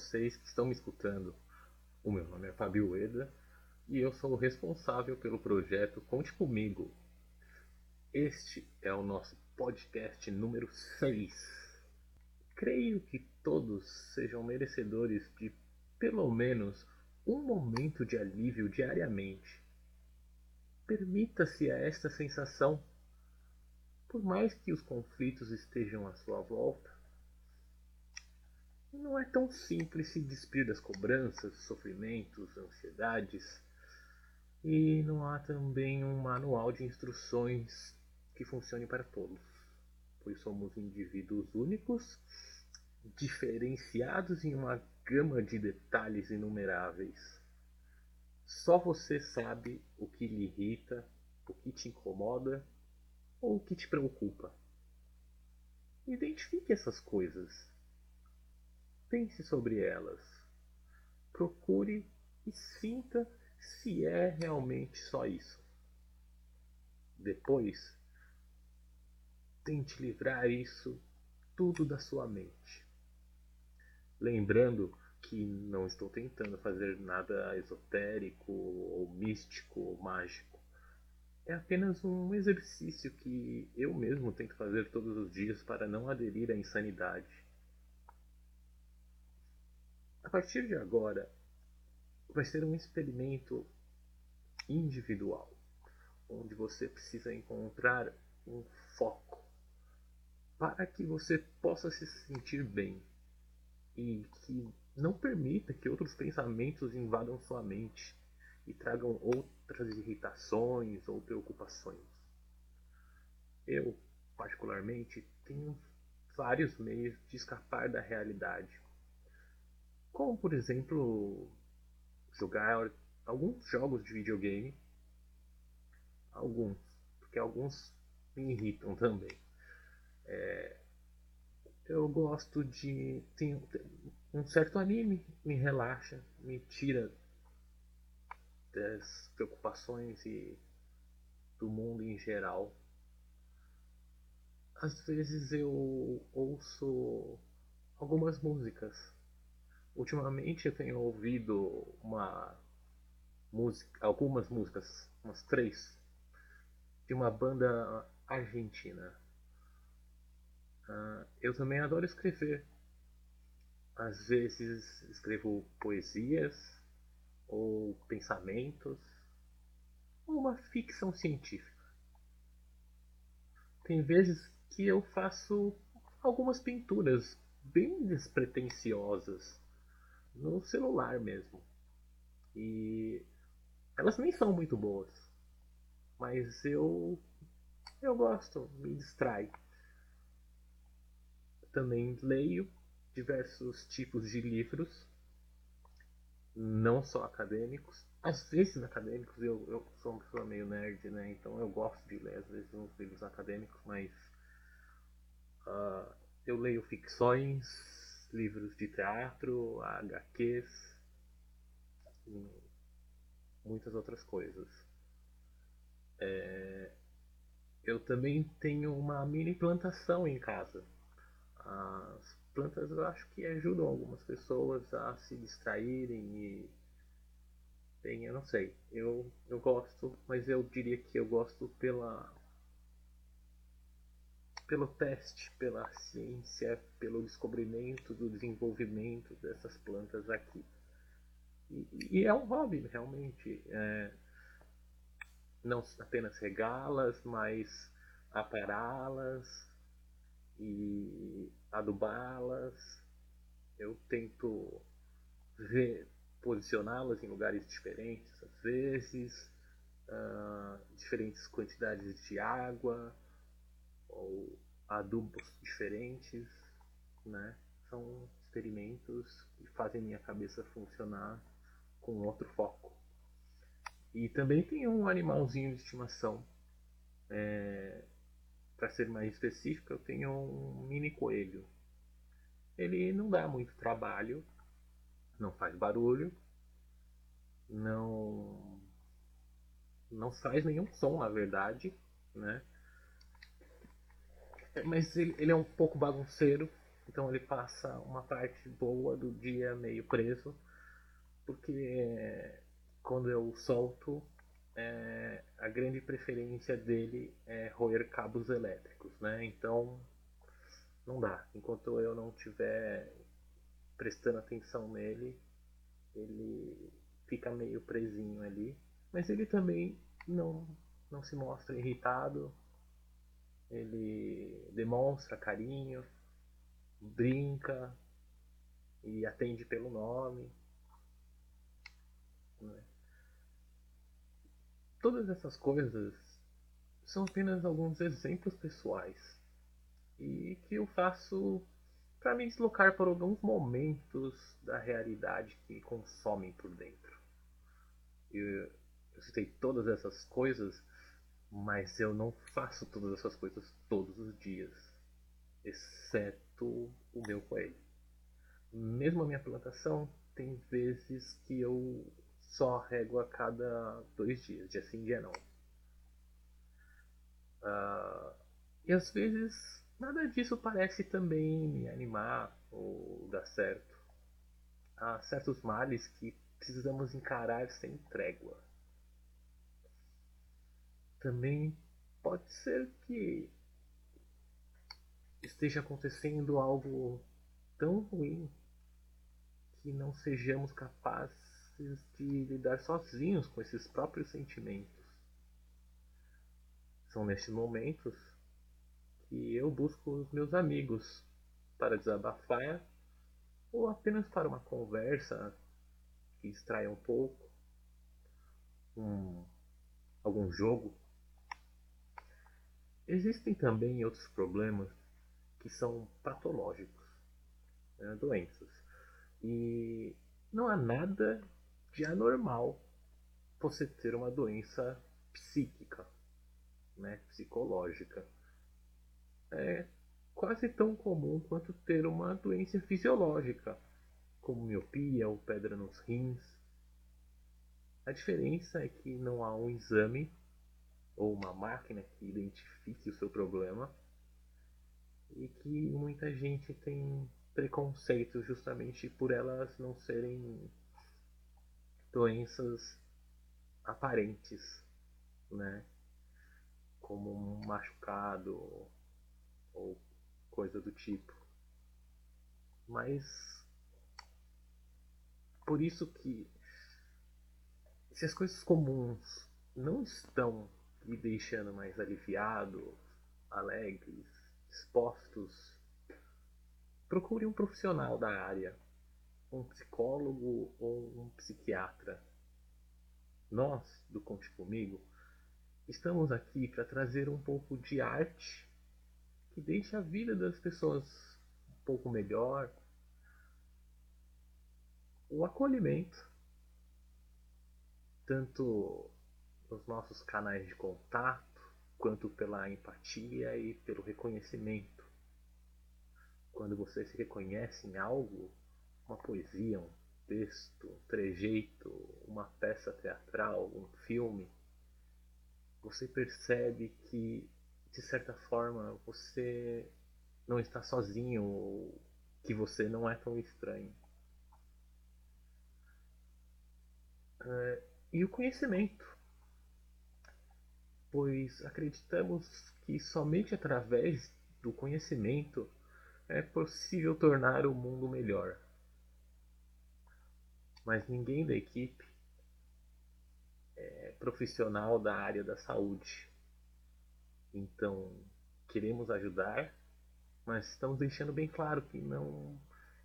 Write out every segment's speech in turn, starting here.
vocês que estão me escutando. O meu nome é Fabio Ueda e eu sou o responsável pelo projeto Conte Comigo. Este é o nosso podcast número 6. Creio que todos sejam merecedores de pelo menos um momento de alívio diariamente. Permita-se a esta sensação. Por mais que os conflitos estejam à sua volta, não é tão simples se despir das cobranças, sofrimentos, ansiedades. E não há também um manual de instruções que funcione para todos, pois somos indivíduos únicos, diferenciados em uma gama de detalhes inumeráveis. Só você sabe o que lhe irrita, o que te incomoda ou o que te preocupa. Identifique essas coisas Pense sobre elas. Procure e sinta se é realmente só isso. Depois, tente livrar isso tudo da sua mente. Lembrando que não estou tentando fazer nada esotérico ou místico ou mágico. É apenas um exercício que eu mesmo tento fazer todos os dias para não aderir à insanidade. A partir de agora, vai ser um experimento individual, onde você precisa encontrar um foco para que você possa se sentir bem e que não permita que outros pensamentos invadam sua mente e tragam outras irritações ou preocupações. Eu, particularmente, tenho vários meios de escapar da realidade como, por exemplo, jogar alguns jogos de videogame. Alguns, porque alguns me irritam também. É, eu gosto de. Tem, um certo anime me relaxa, me tira das preocupações e do mundo em geral. Às vezes eu ouço algumas músicas Ultimamente eu tenho ouvido uma música, algumas músicas, umas três, de uma banda argentina. Uh, eu também adoro escrever. Às vezes escrevo poesias ou pensamentos ou uma ficção científica. Tem vezes que eu faço algumas pinturas bem despretensiosas no celular mesmo. E elas nem são muito boas. Mas eu eu gosto, me distrai. Também leio diversos tipos de livros, não só acadêmicos. Às vezes acadêmicos, eu, eu sou uma pessoa meio nerd, né? Então eu gosto de ler às vezes uns livros acadêmicos, mas uh, eu leio ficções, livros de teatro, HQs muitas outras coisas. É, eu também tenho uma mini plantação em casa. As plantas eu acho que ajudam algumas pessoas a se distraírem e bem, eu não sei. Eu, eu gosto, mas eu diria que eu gosto pela pelo teste, pela ciência, pelo descobrimento do desenvolvimento dessas plantas aqui. E, e é um hobby, realmente. É, não apenas regá-las, mas apará-las e adubá-las. Eu tento ver, posicioná-las em lugares diferentes, às vezes, uh, diferentes quantidades de água ou adubos diferentes, né? São experimentos que fazem minha cabeça funcionar com outro foco. E também tem um animalzinho de estimação. É, Para ser mais específico, eu tenho um mini coelho. Ele não dá muito trabalho, não faz barulho, não não faz nenhum som, na verdade, né? mas ele, ele é um pouco bagunceiro, Então ele passa uma parte boa do dia meio preso, porque quando eu solto, é, a grande preferência dele é roer cabos elétricos, né? Então não dá. Enquanto eu não estiver prestando atenção nele, ele fica meio presinho ali. Mas ele também não, não se mostra irritado, ele demonstra carinho, brinca e atende pelo nome. Né? Todas essas coisas são apenas alguns exemplos pessoais e que eu faço para me deslocar por alguns momentos da realidade que consomem por dentro. Eu, eu citei todas essas coisas, mas eu não faço todas essas coisas todos os dias, exceto o meu coelho. Mesmo a minha plantação, tem vezes que eu só rego a cada dois dias, dia sim, dia não. Uh, e às vezes nada disso parece também me animar ou dar certo. Há certos males que precisamos encarar sem trégua. Também pode ser que esteja acontecendo algo tão ruim que não sejamos capazes de lidar sozinhos com esses próprios sentimentos. São nesses momentos que eu busco os meus amigos para desabafar ou apenas para uma conversa que extraia um pouco, um, algum jogo. Existem também outros problemas que são patológicos, né, doenças. E não há nada de anormal você ter uma doença psíquica, né, psicológica é quase tão comum quanto ter uma doença fisiológica, como miopia ou pedra nos rins. A diferença é que não há um exame ou uma máquina que identifique o seu problema e que muita gente tem preconceito justamente por elas não serem doenças aparentes, né? Como um machucado ou coisa do tipo. Mas por isso que se as coisas comuns não estão lhe deixando mais aliviado, alegres, dispostos, procure um profissional da área, um psicólogo ou um psiquiatra. Nós, do Conte Comigo, estamos aqui para trazer um pouco de arte que deixa a vida das pessoas um pouco melhor. O acolhimento, tanto nos nossos canais de contato, quanto pela empatia e pelo reconhecimento. Quando você se reconhece em algo, uma poesia, um texto, um trejeito, uma peça teatral, um filme, você percebe que de certa forma você não está sozinho ou que você não é tão estranho. Uh, e o conhecimento, pois acreditamos que somente através do conhecimento é possível tornar o mundo melhor. Mas ninguém da equipe é profissional da área da saúde. Então, queremos ajudar, mas estamos deixando bem claro que não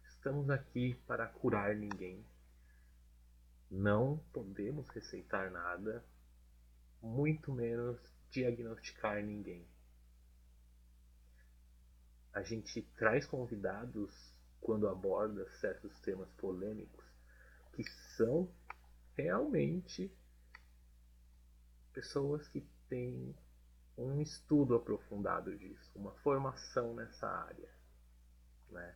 estamos aqui para curar ninguém. Não podemos receitar nada, muito menos diagnosticar ninguém. A gente traz convidados quando aborda certos temas polêmicos que são realmente pessoas que têm um estudo aprofundado disso, uma formação nessa área. Né?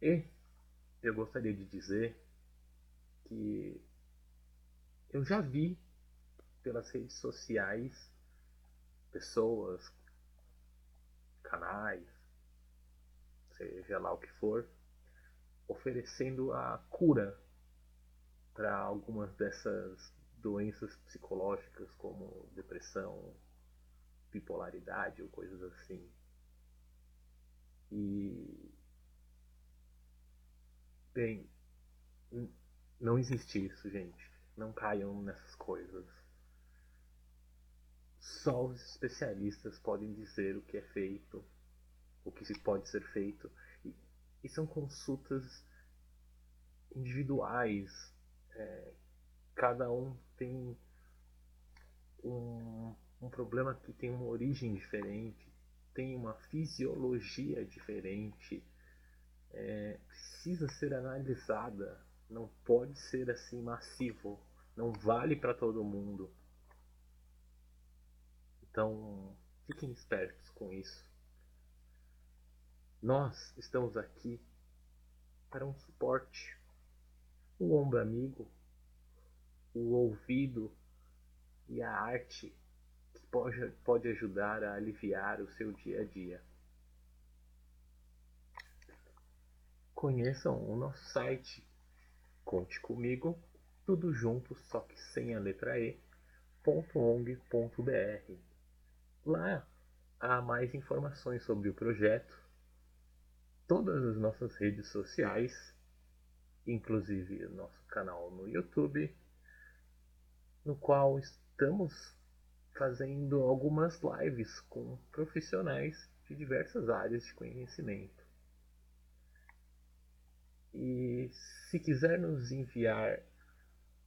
E eu gostaria de dizer que eu já vi pelas redes sociais pessoas, canais, seja lá o que for, oferecendo a cura para algumas dessas doenças psicológicas como depressão, bipolaridade ou coisas assim. E bem, não existe isso, gente. Não caiam nessas coisas. Só os especialistas podem dizer o que é feito, o que pode ser feito. E, e são consultas individuais. É, cada um tem um, um problema que tem uma origem diferente, tem uma fisiologia diferente, é, precisa ser analisada, não pode ser assim massivo, não vale para todo mundo. Então, fiquem espertos com isso. Nós estamos aqui para um suporte, um ombro amigo, o ouvido e a arte que pode, pode ajudar a aliviar o seu dia a dia. Conheçam o nosso site, conte comigo, tudo junto, só que sem a letra E, .ong.br. Lá há mais informações sobre o projeto, todas as nossas redes sociais, inclusive o nosso canal no YouTube, no qual estamos fazendo algumas lives com profissionais de diversas áreas de conhecimento. E se quiser nos enviar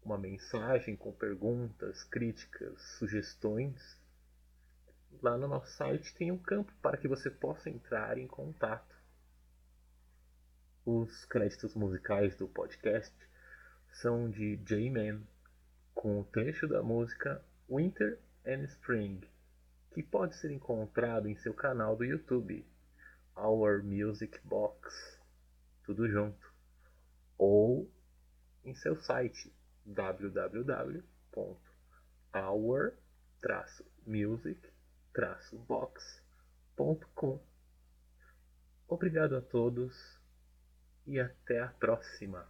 uma mensagem com perguntas, críticas, sugestões, lá no nosso site tem um campo para que você possa entrar em contato. Os créditos musicais do podcast são de J-Man, com o trecho da música Winter and Spring, que pode ser encontrado em seu canal do YouTube, Our Music Box, tudo junto, ou em seu site www.our-music.com box.com. Obrigado a todos e até a próxima.